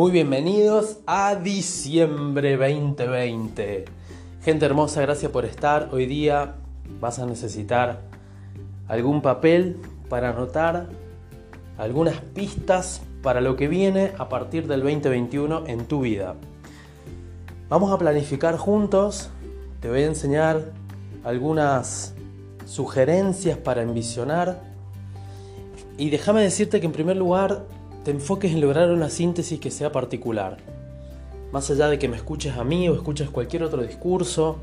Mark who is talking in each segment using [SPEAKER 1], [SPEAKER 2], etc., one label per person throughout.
[SPEAKER 1] Muy bienvenidos a diciembre 2020. Gente hermosa, gracias por estar. Hoy día vas a necesitar algún papel para anotar algunas pistas para lo que viene a partir del 2021 en tu vida. Vamos a planificar juntos. Te voy a enseñar algunas sugerencias para envisionar. Y déjame decirte que en primer lugar te enfoques en lograr una síntesis que sea particular. Más allá de que me escuches a mí o escuches cualquier otro discurso,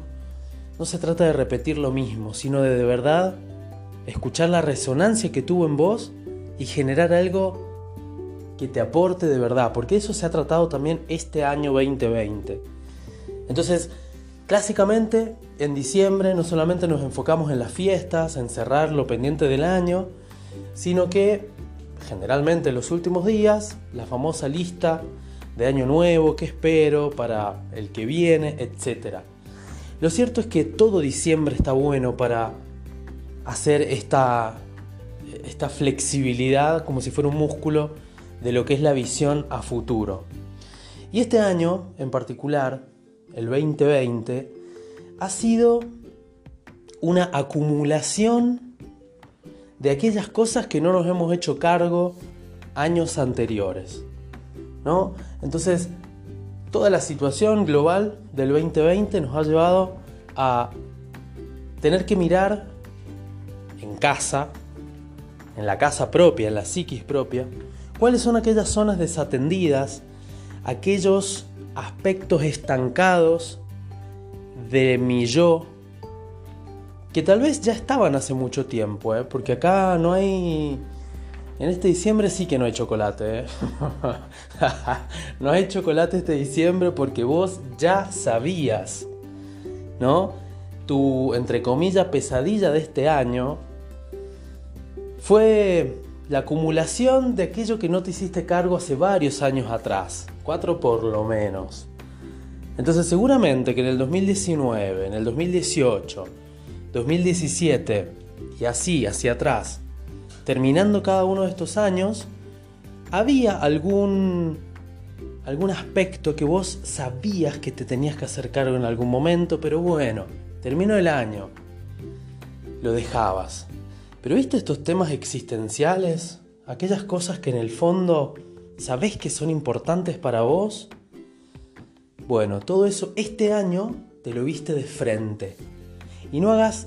[SPEAKER 1] no se trata de repetir lo mismo, sino de de verdad escuchar la resonancia que tuvo en vos y generar algo que te aporte de verdad, porque eso se ha tratado también este año 2020. Entonces, clásicamente en diciembre no solamente nos enfocamos en las fiestas, en cerrar lo pendiente del año, sino que generalmente en los últimos días, la famosa lista de año nuevo, qué espero para el que viene, etc. Lo cierto es que todo diciembre está bueno para hacer esta, esta flexibilidad como si fuera un músculo de lo que es la visión a futuro. Y este año en particular, el 2020, ha sido una acumulación de aquellas cosas que no nos hemos hecho cargo años anteriores. ¿no? Entonces, toda la situación global del 2020 nos ha llevado a tener que mirar en casa, en la casa propia, en la psiquis propia, cuáles son aquellas zonas desatendidas, aquellos aspectos estancados de mi yo que tal vez ya estaban hace mucho tiempo, ¿eh? porque acá no hay... En este diciembre sí que no hay chocolate. ¿eh? no hay chocolate este diciembre porque vos ya sabías, ¿no? Tu, entre comillas, pesadilla de este año fue la acumulación de aquello que no te hiciste cargo hace varios años atrás, cuatro por lo menos. Entonces seguramente que en el 2019, en el 2018, 2017 y así hacia atrás, terminando cada uno de estos años, había algún algún aspecto que vos sabías que te tenías que hacer cargo en algún momento, pero bueno, terminó el año, lo dejabas. Pero viste estos temas existenciales, aquellas cosas que en el fondo sabés que son importantes para vos. Bueno, todo eso este año te lo viste de frente y no hagas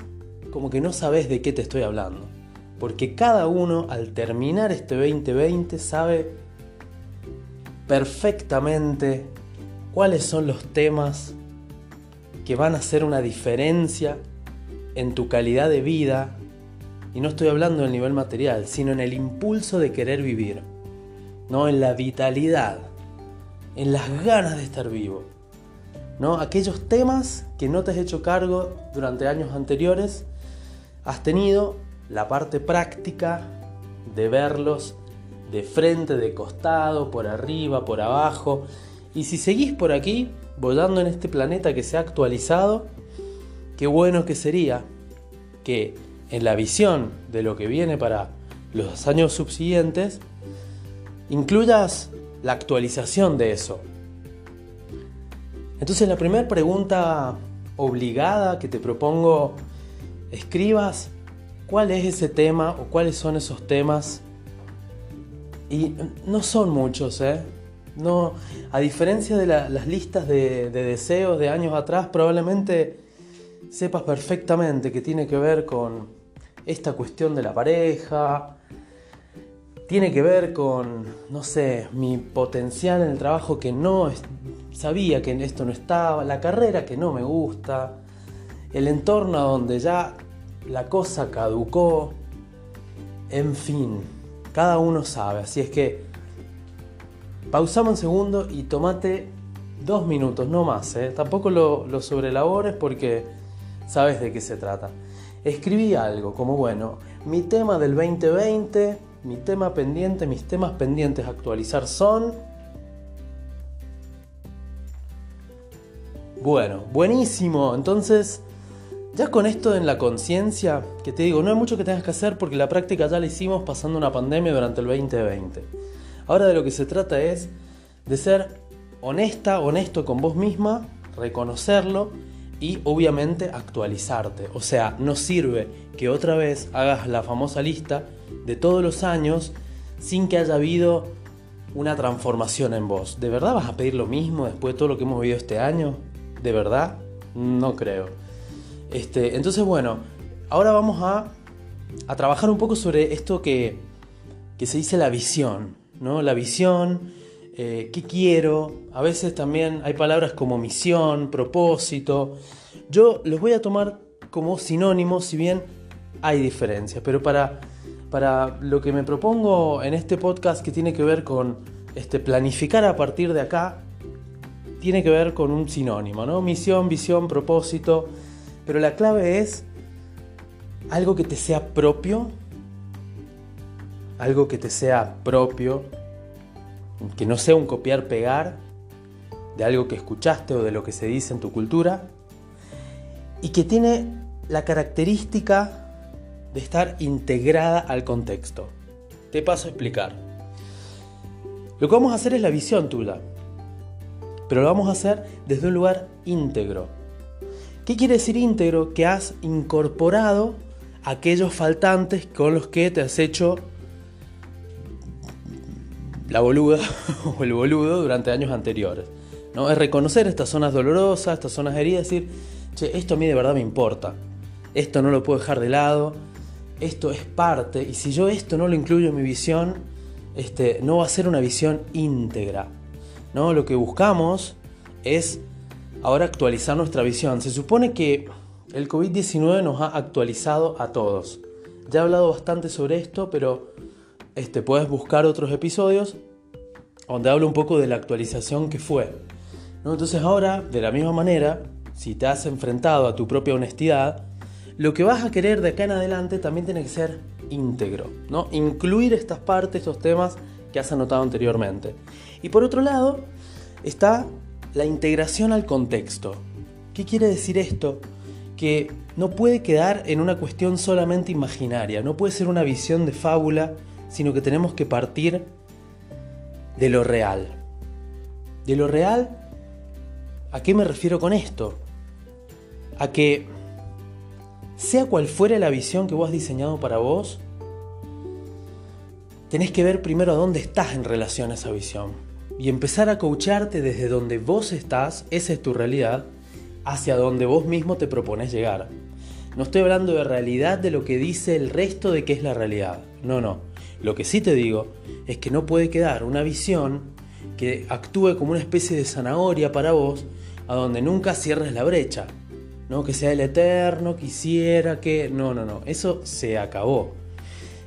[SPEAKER 1] como que no sabes de qué te estoy hablando. Porque cada uno al terminar este 2020 sabe perfectamente cuáles son los temas que van a hacer una diferencia en tu calidad de vida. Y no estoy hablando del nivel material, sino en el impulso de querer vivir. No en la vitalidad, en las ganas de estar vivo. ¿No? Aquellos temas que no te has hecho cargo durante años anteriores, has tenido la parte práctica de verlos de frente, de costado, por arriba, por abajo. Y si seguís por aquí, volando en este planeta que se ha actualizado, qué bueno que sería que en la visión de lo que viene para los años subsiguientes, incluyas la actualización de eso, entonces la primera pregunta obligada que te propongo, escribas cuál es ese tema o cuáles son esos temas. Y no son muchos, ¿eh? No, a diferencia de las listas de, de deseos de años atrás, probablemente sepas perfectamente que tiene que ver con esta cuestión de la pareja, tiene que ver con, no sé, mi potencial en el trabajo que no sabía que esto no estaba, la carrera que no me gusta, el entorno donde ya la cosa caducó, en fin, cada uno sabe, así es que pausamos un segundo y tomate dos minutos, no más, ¿eh? tampoco lo, lo sobrelabores porque sabes de qué se trata. Escribí algo como, bueno, mi tema del 2020 mi tema pendiente, mis temas pendientes a actualizar son... Bueno, buenísimo. Entonces, ya con esto en la conciencia, que te digo, no hay mucho que tengas que hacer porque la práctica ya la hicimos pasando una pandemia durante el 2020. Ahora de lo que se trata es de ser honesta, honesto con vos misma, reconocerlo y obviamente actualizarte. O sea, no sirve que otra vez hagas la famosa lista de todos los años sin que haya habido una transformación en vos. ¿De verdad vas a pedir lo mismo después de todo lo que hemos vivido este año? ¿De verdad? No creo. Este, entonces, bueno, ahora vamos a, a trabajar un poco sobre esto que, que se dice la visión. ¿no? La visión, eh, qué quiero. A veces también hay palabras como misión, propósito. Yo los voy a tomar como sinónimos, si bien hay diferencias. Pero para, para lo que me propongo en este podcast que tiene que ver con este, planificar a partir de acá, tiene que ver con un sinónimo, ¿no? Misión, visión, propósito. Pero la clave es algo que te sea propio, algo que te sea propio, que no sea un copiar-pegar de algo que escuchaste o de lo que se dice en tu cultura, y que tiene la característica de estar integrada al contexto. Te paso a explicar. Lo que vamos a hacer es la visión tuya, pero lo vamos a hacer desde un lugar íntegro. ¿Qué quiere decir íntegro? Que has incorporado aquellos faltantes con los que te has hecho la boluda o el boludo durante años anteriores. ¿no? Es reconocer estas zonas dolorosas, estas zonas heridas, decir, che, esto a mí de verdad me importa, esto no lo puedo dejar de lado, esto es parte, y si yo esto no lo incluyo en mi visión, este, no va a ser una visión íntegra. ¿no? Lo que buscamos es ahora actualizar nuestra visión. Se supone que el COVID-19 nos ha actualizado a todos. Ya he hablado bastante sobre esto, pero este, puedes buscar otros episodios donde hablo un poco de la actualización que fue. ¿no? Entonces ahora, de la misma manera, si te has enfrentado a tu propia honestidad, lo que vas a querer de acá en adelante también tiene que ser íntegro, ¿no? Incluir estas partes, estos temas que has anotado anteriormente. Y por otro lado, está la integración al contexto. ¿Qué quiere decir esto? Que no puede quedar en una cuestión solamente imaginaria, no puede ser una visión de fábula sino que tenemos que partir de lo real. De lo real, ¿a qué me refiero con esto? A que sea cual fuera la visión que vos has diseñado para vos, tenés que ver primero dónde estás en relación a esa visión y empezar a coacharte desde donde vos estás, esa es tu realidad, hacia donde vos mismo te propones llegar. No estoy hablando de realidad de lo que dice el resto de qué es la realidad. No, no. Lo que sí te digo es que no puede quedar una visión que actúe como una especie de zanahoria para vos, a donde nunca cierres la brecha. No que sea el eterno, quisiera que... No, no, no. Eso se acabó.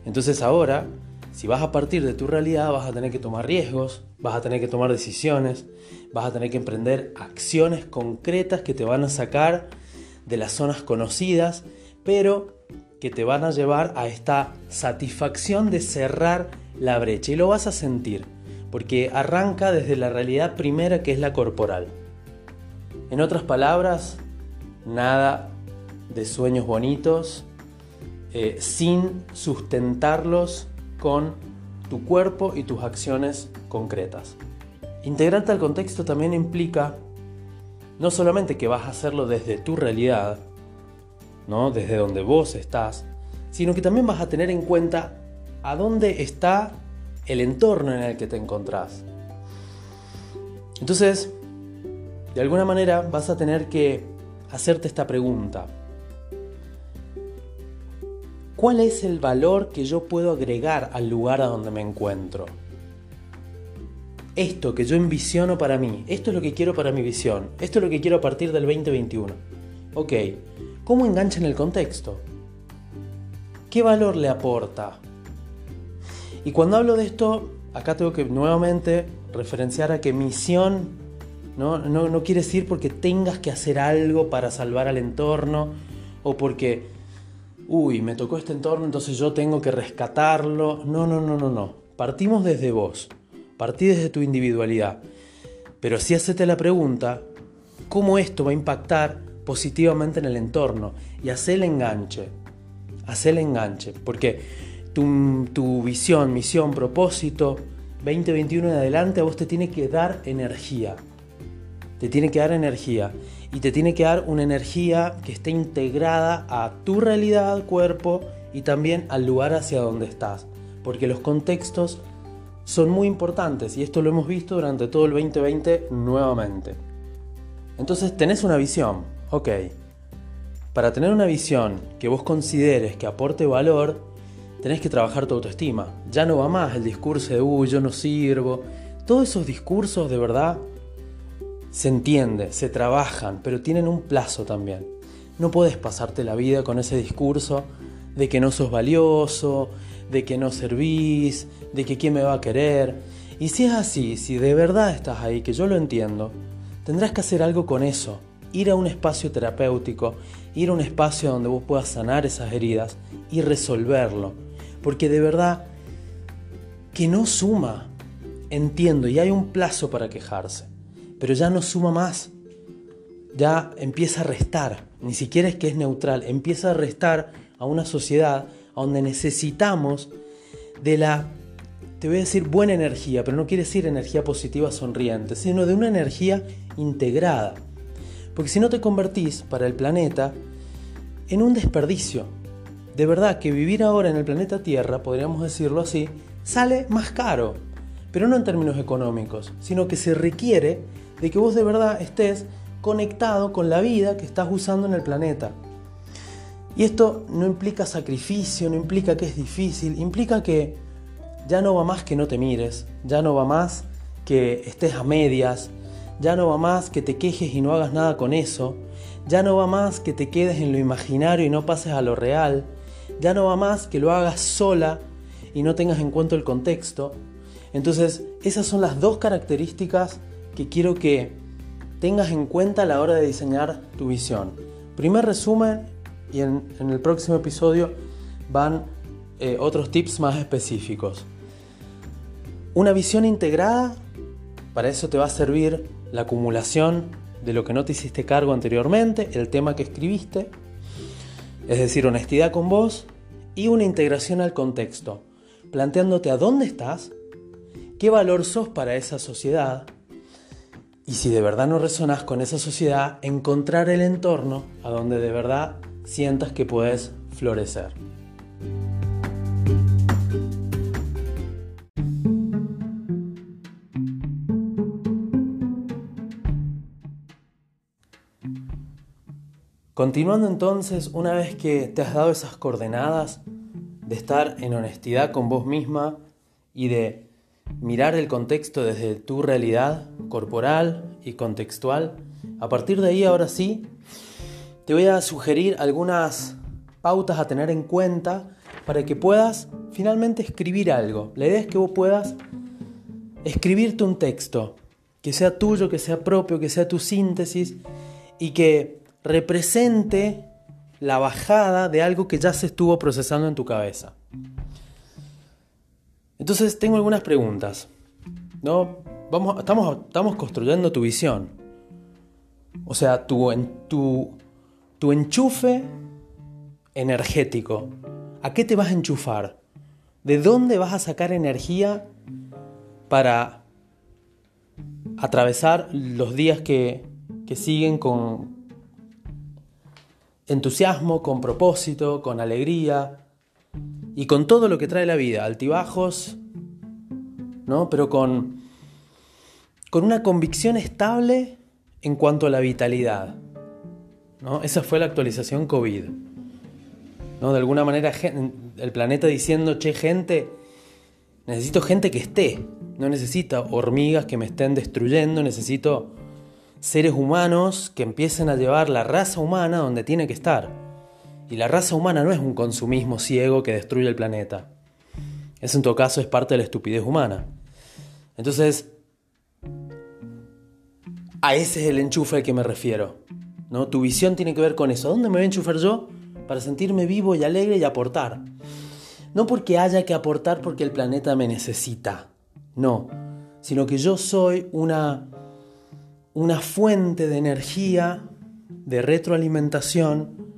[SPEAKER 1] Entonces ahora, si vas a partir de tu realidad, vas a tener que tomar riesgos, vas a tener que tomar decisiones, vas a tener que emprender acciones concretas que te van a sacar de las zonas conocidas, pero que te van a llevar a esta satisfacción de cerrar la brecha y lo vas a sentir, porque arranca desde la realidad primera que es la corporal. En otras palabras, nada de sueños bonitos eh, sin sustentarlos con tu cuerpo y tus acciones concretas. Integrarte al contexto también implica no solamente que vas a hacerlo desde tu realidad, ¿no? desde donde vos estás, sino que también vas a tener en cuenta a dónde está el entorno en el que te encontrás. Entonces, de alguna manera vas a tener que hacerte esta pregunta. ¿Cuál es el valor que yo puedo agregar al lugar a donde me encuentro? Esto que yo envisiono para mí, esto es lo que quiero para mi visión, esto es lo que quiero a partir del 2021. Ok, ¿Cómo engancha en el contexto? ¿Qué valor le aporta? Y cuando hablo de esto, acá tengo que nuevamente referenciar a que misión no, no, quiere decir porque tengas que hacer algo para salvar al entorno o porque, uy, me tocó este entorno, entonces yo tengo que rescatarlo. No, no, no, no, no. Partimos desde vos, partí desde tu individualidad. Pero si hacete la pregunta, ¿cómo esto va a impactar positivamente en el entorno y hacer el enganche. Hacer el enganche. Porque tu, tu visión, misión, propósito 2021 en adelante a vos te tiene que dar energía. Te tiene que dar energía. Y te tiene que dar una energía que esté integrada a tu realidad, cuerpo y también al lugar hacia donde estás. Porque los contextos son muy importantes y esto lo hemos visto durante todo el 2020 nuevamente. Entonces tenés una visión, ok. Para tener una visión que vos consideres que aporte valor, tenés que trabajar tu autoestima. Ya no va más el discurso de, uy, yo no sirvo. Todos esos discursos de verdad se entiende, se trabajan, pero tienen un plazo también. No puedes pasarte la vida con ese discurso de que no sos valioso, de que no servís, de que quién me va a querer. Y si es así, si de verdad estás ahí, que yo lo entiendo, tendrás que hacer algo con eso. Ir a un espacio terapéutico, ir a un espacio donde vos puedas sanar esas heridas y resolverlo. Porque de verdad que no suma. Entiendo, y hay un plazo para quejarse, pero ya no suma más. Ya empieza a restar, ni siquiera es que es neutral, empieza a restar a una sociedad donde necesitamos de la, te voy a decir buena energía, pero no quiere decir energía positiva sonriente, sino de una energía integrada. Porque si no te convertís para el planeta en un desperdicio. De verdad que vivir ahora en el planeta Tierra, podríamos decirlo así, sale más caro. Pero no en términos económicos, sino que se requiere de que vos de verdad estés conectado con la vida que estás usando en el planeta. Y esto no implica sacrificio, no implica que es difícil, implica que ya no va más que no te mires, ya no va más que estés a medias, ya no va más que te quejes y no hagas nada con eso, ya no va más que te quedes en lo imaginario y no pases a lo real, ya no va más que lo hagas sola y no tengas en cuenta el contexto. Entonces, esas son las dos características que quiero que tengas en cuenta a la hora de diseñar tu visión. Primer resumen, y en, el próximo episodio van eh, otros tips más específicos. Una visión integrada, para eso te va a servir la acumulación de lo que no te hiciste cargo anteriormente, el tema que escribiste, es decir, honestidad con vos y una integración al contexto, planteándote a dónde estás, qué valor sos para esa sociedad y si de verdad no resonas con esa sociedad, encontrar el entorno a donde de verdad sientas que puedes florecer. Continuando entonces, una vez que te has dado esas coordenadas de estar en honestidad con vos misma y de mirar el contexto desde tu realidad corporal y contextual, a partir de ahí ahora sí te voy a sugerir algunas pautas a tener en cuenta para que puedas finalmente escribir algo. La idea es que vos puedas escribirte un texto, que sea tuyo, que sea propio, que sea tu síntesis y que represente la bajada de algo que ya se estuvo procesando en tu cabeza. Entonces tengo algunas preguntas. ¿no? Vamos, estamos, estamos construyendo tu visión. O sea, tu, en, tu tu enchufe energético. ¿A qué te vas a enchufar? ¿De dónde vas a sacar energía para atravesar los días que, que siguen con entusiasmo, con propósito, con alegría y con todo lo que trae la vida, altibajos, ¿no? Pero con, con una convicción estable en cuanto a la vitalidad. Esa fue la actualización COVID. ¿no? De alguna manera el planeta diciendo, che, gente, necesito gente que esté. No necesito hormigas que me estén destruyendo, necesito seres humanos que empiecen a llevar la raza humana donde tiene que estar. Y la raza humana no es un consumismo ciego que destruye el planeta. Eso en todo caso es parte de la estupidez humana. Entonces, a ese es el enchufe al que me refiero. ¿no? Tu visión tiene que ver con eso. ¿Dónde me voy a enchufar yo? Para sentirme vivo y alegre y aportar. No porque haya que aportar porque el planeta me necesita. No. Sino que yo soy una, una fuente de energía, de retroalimentación,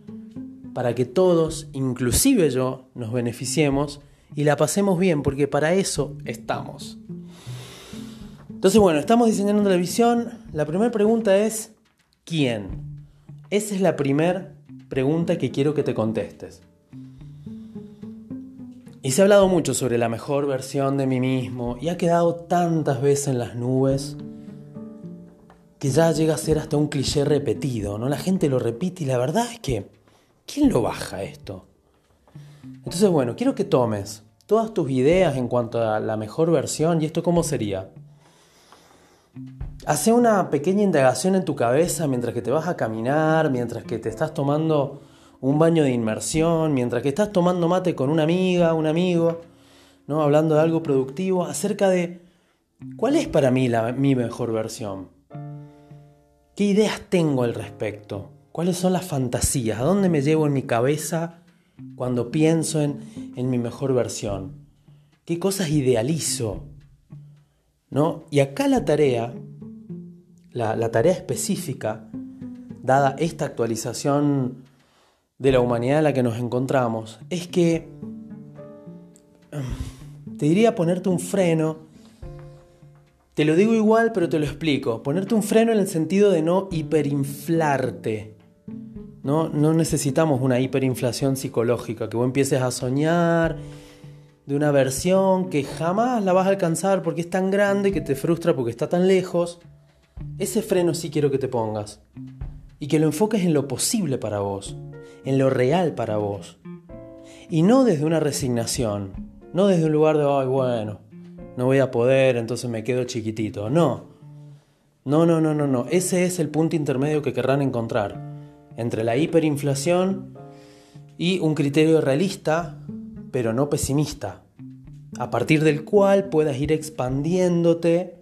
[SPEAKER 1] para que todos, inclusive yo, nos beneficiemos y la pasemos bien, porque para eso estamos. Entonces, bueno, estamos diseñando una televisión. La primera pregunta es, ¿quién? Esa es la primera pregunta que quiero que te contestes. Y se ha hablado mucho sobre la mejor versión de mí mismo y ha quedado tantas veces en las nubes que ya llega a ser hasta un cliché repetido, ¿no? La gente lo repite y la verdad es que ¿quién lo baja esto? Entonces, bueno, quiero que tomes todas tus ideas en cuanto a la mejor versión y esto cómo sería. Hace una pequeña indagación en tu cabeza mientras que te vas a caminar, mientras que te estás tomando un baño de inmersión, mientras que estás tomando mate con una amiga, un amigo, ¿no? hablando de algo productivo, acerca de cuál es para mí la, mi mejor versión. ¿Qué ideas tengo al respecto? ¿Cuáles son las fantasías? ¿A dónde me llevo en mi cabeza cuando pienso en, mi mejor versión? ¿Qué cosas idealizo? ¿No? Y acá la tarea, la, tarea específica, dada esta actualización de la humanidad en la que nos encontramos es que mm, te diría ponerte un freno. Te lo digo igual, pero te lo explico. Ponerte un freno en el sentido de no hiperinflarte. No, necesitamos una hiperinflación psicológica, que vos empieces a soñar de una versión que jamás la vas a alcanzar porque es tan grande que te frustra porque está tan lejos. Ese freno sí quiero que te pongas. Y que lo enfoques en lo posible para vos en lo real para vos. Y no desde una resignación, no desde un lugar de, ay, bueno, no voy a poder, entonces me quedo chiquitito. No, no, no, no, no, no. Ese es el punto intermedio que querrán encontrar entre la hiperinflación y un criterio realista, pero no pesimista, a partir del cual puedas ir expandiéndote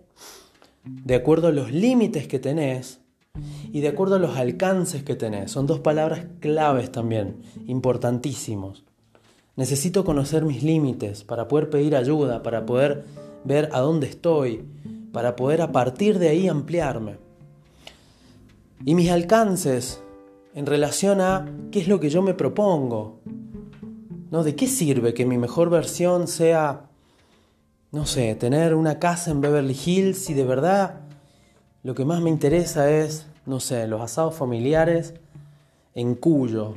[SPEAKER 1] de acuerdo a los límites que tenés y de acuerdo a los alcances que tenés. Son dos palabras claves también, importantísimos. Necesito conocer mis límites para poder pedir ayuda, para poder ver a dónde estoy, para poder a partir de ahí ampliarme. Y mis alcances en relación a qué es lo que yo me propongo. ¿No? ¿De qué sirve que mi mejor versión sea, no sé, tener una casa en Beverly Hills si de verdad lo que más me interesa es no sé, los asados familiares en Cuyo.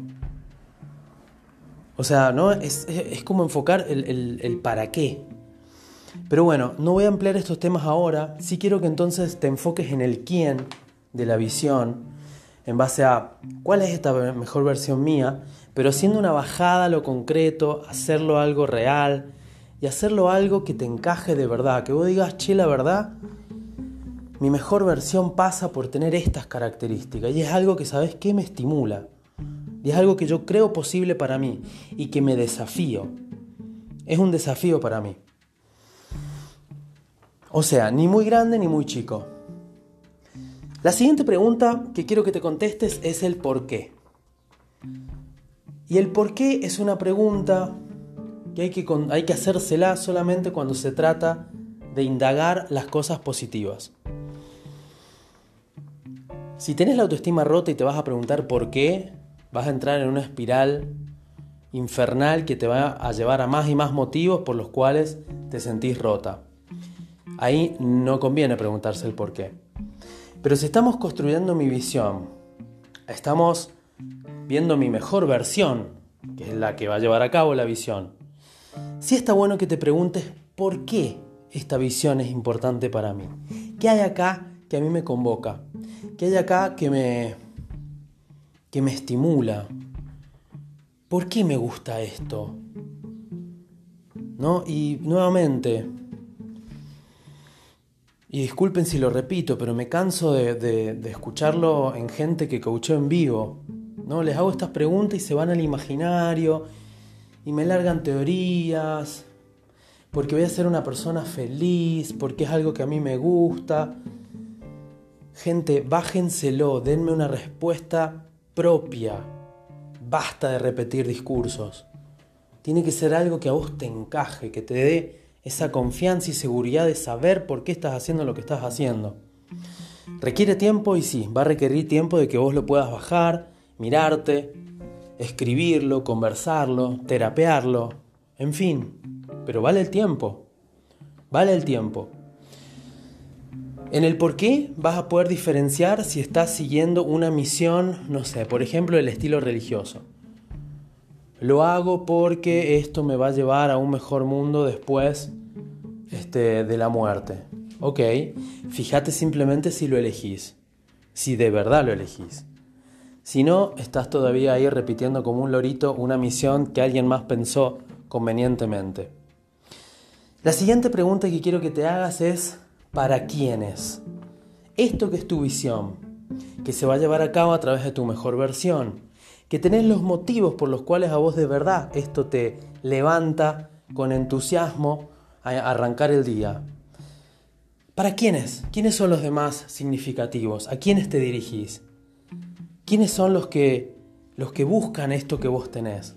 [SPEAKER 1] O sea, ¿no? Es, como enfocar el, el, para qué. Pero bueno, no voy a ampliar estos temas ahora. Sí quiero que entonces te enfoques en el quién de la visión, en base a cuál es esta mejor versión mía, pero haciendo una bajada a lo concreto, hacerlo algo real y hacerlo algo que te encaje de verdad. Que vos digas, che, la verdad, mi mejor versión pasa por tener estas características y es algo que, ¿sabes qué? Me estimula. Y es algo que yo creo posible para mí y que me desafío. Es un desafío para mí. O sea, ni muy grande ni muy chico. La siguiente pregunta que quiero que te contestes es el por qué. Y el por qué es una pregunta que hay que, hay que hacérsela solamente cuando se trata de indagar las cosas positivas. Si tenés la autoestima rota y te vas a preguntar por qué, vas a entrar en una espiral infernal que te va a llevar a más y más motivos por los cuales te sentís rota. Ahí no conviene preguntarse el por qué. Pero si estamos construyendo mi visión, estamos viendo mi mejor versión, que es la que va a llevar a cabo la visión, sí está bueno que te preguntes por qué esta visión es importante para mí. ¿Qué hay acá que a mí me convoca? ¿Qué hay acá que me, que me estimula? ¿Por qué me gusta esto? ¿No? Y nuevamente, y disculpen si lo repito, pero me canso de, escucharlo en gente que coachó en vivo. ¿no? Les hago estas preguntas y se van al imaginario y me largan teorías, porque voy a ser una persona feliz, porque es algo que a mí me gusta. Gente, bájenselo, denme una respuesta propia. Basta de repetir discursos. Tiene que ser algo que a vos te encaje, que te dé esa confianza y seguridad de saber por qué estás haciendo lo que estás haciendo. Requiere tiempo y sí, va a requerir tiempo de que vos lo puedas bajar, mirarte, escribirlo, conversarlo, terapearlo, en fin, pero vale el tiempo, vale el tiempo. En el por qué vas a poder diferenciar si estás siguiendo una misión, no sé, por ejemplo, el estilo religioso. Lo hago porque esto me va a llevar a un mejor mundo después este, de la muerte. Ok, fíjate simplemente si lo elegís, si de verdad lo elegís. Si no, estás todavía ahí repitiendo como un lorito una misión que alguien más pensó convenientemente. La siguiente pregunta que quiero que te hagas es, ¿para quiénes? Esto que es tu visión, que se va a llevar a cabo a través de tu mejor versión, que tenés los motivos por los cuales a vos de verdad esto te levanta con entusiasmo a arrancar el día. ¿Para quiénes? ¿Quiénes son los demás significativos? ¿A quiénes te dirigís? ¿Quiénes son los que, los que buscan esto que vos tenés?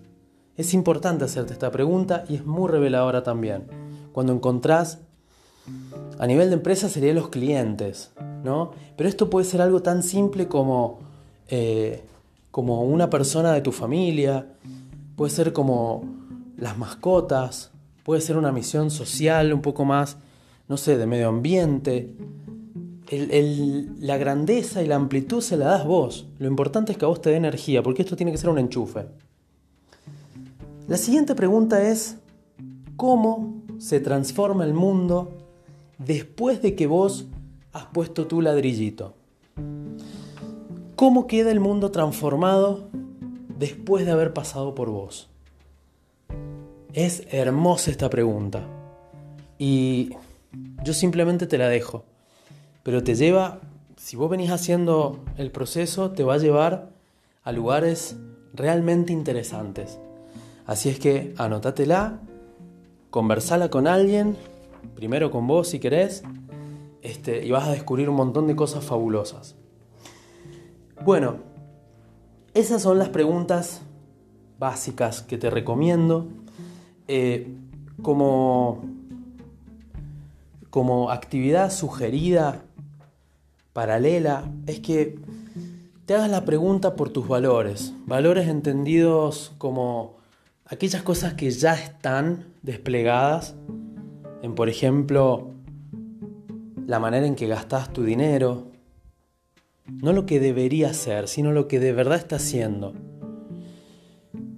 [SPEAKER 1] Es importante hacerte esta pregunta y es muy reveladora también. Cuando encontrás, a nivel de empresa serían los clientes, ¿no? Pero esto puede ser algo tan simple como, eh, como una persona de tu familia, puede ser como las mascotas, puede ser una misión social un poco más, no sé, de medio ambiente, la grandeza y la amplitud se la das vos. Lo importante es que a vos te dé energía, porque esto tiene que ser un enchufe. La siguiente pregunta es, ¿cómo se transforma el mundo después de que vos has puesto tu ladrillito? ¿Cómo queda el mundo transformado después de haber pasado por vos? Es hermosa esta pregunta. Y yo simplemente te la dejo pero te lleva, si vos venís haciendo el proceso, te va a llevar a lugares realmente interesantes. Así es que anótatela, conversala con alguien, primero con vos si querés, este, y vas a descubrir un montón de cosas fabulosas. Bueno, esas son las preguntas básicas que te recomiendo. Eh, como, como actividad sugerida paralela es que te hagas la pregunta por tus valores, valores entendidos como aquellas cosas que ya están desplegadas en, por ejemplo, la manera en que gastas tu dinero, no lo que debería ser, sino lo que de verdad estás haciendo,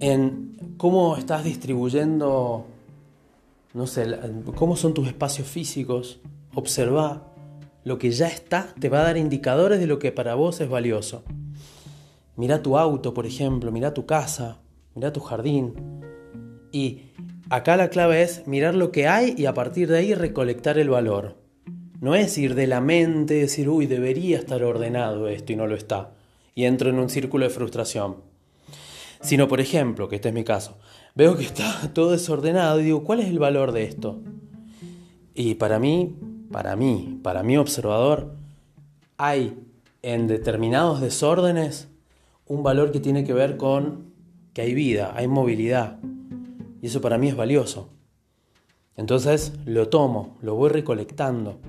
[SPEAKER 1] en cómo estás distribuyendo, no sé, cómo son tus espacios físicos, observa lo que ya está te va a dar indicadores de lo que para vos es valioso. Mira tu auto, por ejemplo, mira tu casa, mira tu jardín. Y acá la clave es mirar lo que hay y a partir de ahí recolectar el valor. No es ir de la mente, decir, uy, debería estar ordenado esto y no lo está. Y entro en un círculo de frustración. Sino, por ejemplo, que este es mi caso, veo que está todo desordenado y digo, ¿cuál es el valor de esto? Y para mí, para mí, para mi observador, hay en determinados desórdenes un valor que tiene que ver con que hay vida, hay movilidad. Y eso para mí es valioso. Entonces lo tomo, lo voy recolectando.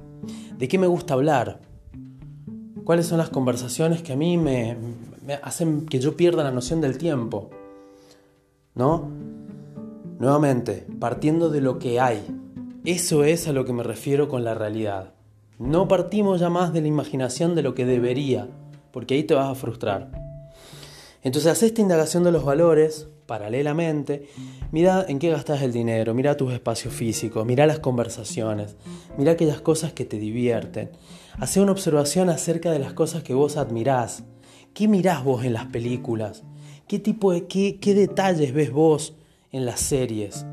[SPEAKER 1] ¿De qué me gusta hablar? ¿Cuáles son las conversaciones que a mí me, me hacen que yo pierda la noción del tiempo? ¿No? Nuevamente, partiendo de lo que hay, eso es a lo que me refiero con la realidad. No partimos ya más de la imaginación de lo que debería, porque ahí te vas a frustrar. Entonces, haz esta indagación de los valores paralelamente. Mira en qué gastas el dinero, mira tus espacios físicos, mira las conversaciones, mira aquellas cosas que te divierten. Haz una observación acerca de las cosas que vos admirás. ¿Qué mirás vos en las películas? ¿Qué tipo de qué, qué detalles ves vos en las series?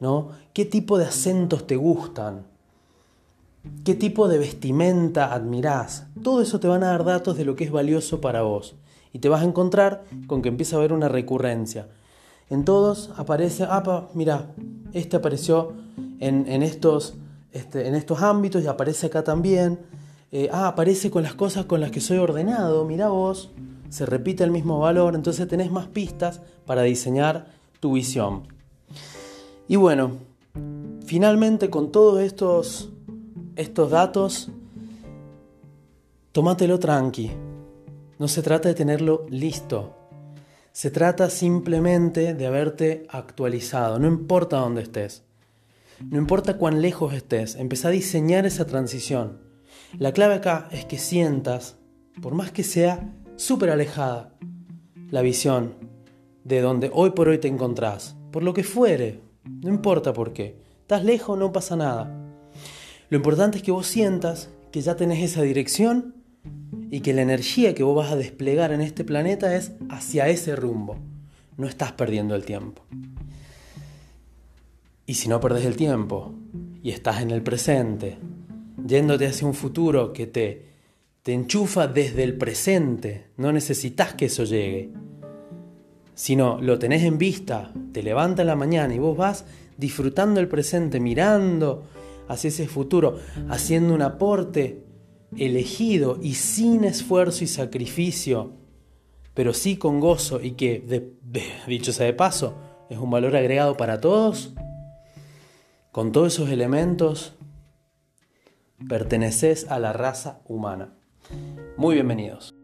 [SPEAKER 1] ¿no? ¿Qué tipo de acentos te gustan? ¿Qué tipo de vestimenta admirás? Todo eso te van a dar datos de lo que es valioso para vos. Y te vas a encontrar con que empieza a haber una recurrencia. En todos aparece, ah, mira, este apareció en, estos, este, en estos ámbitos y aparece acá también. Eh, ah, aparece con las cosas con las que soy ordenado, mira vos, se repite el mismo valor, entonces tenés más pistas para diseñar tu visión. Y bueno, finalmente con todos estos, estos datos, tómatelo tranqui. No se trata de tenerlo listo. Se trata simplemente de haberte actualizado, no importa dónde estés. No importa cuán lejos estés, empezá a diseñar esa transición. La clave acá es que sientas, por más que sea súper alejada, la visión de donde hoy por hoy te encontrás, por lo que fuere, no importa por qué. Estás lejos, no pasa nada. Lo importante es que vos sientas que ya tenés esa dirección y que la energía que vos vas a desplegar en este planeta es hacia ese rumbo. No estás perdiendo el tiempo. Y si no perdés el tiempo y estás en el presente, yéndote hacia un futuro que te, te enchufa desde el presente, no necesitas que eso llegue, sino lo tenés en vista, te levanta en la mañana y vos vas disfrutando el presente, mirando hacia ese futuro, haciendo un aporte elegido y sin esfuerzo y sacrificio, pero sí con gozo y que, dicho sea de paso, es un valor agregado para todos, con todos esos elementos, perteneces a la raza humana. Muy bienvenidos.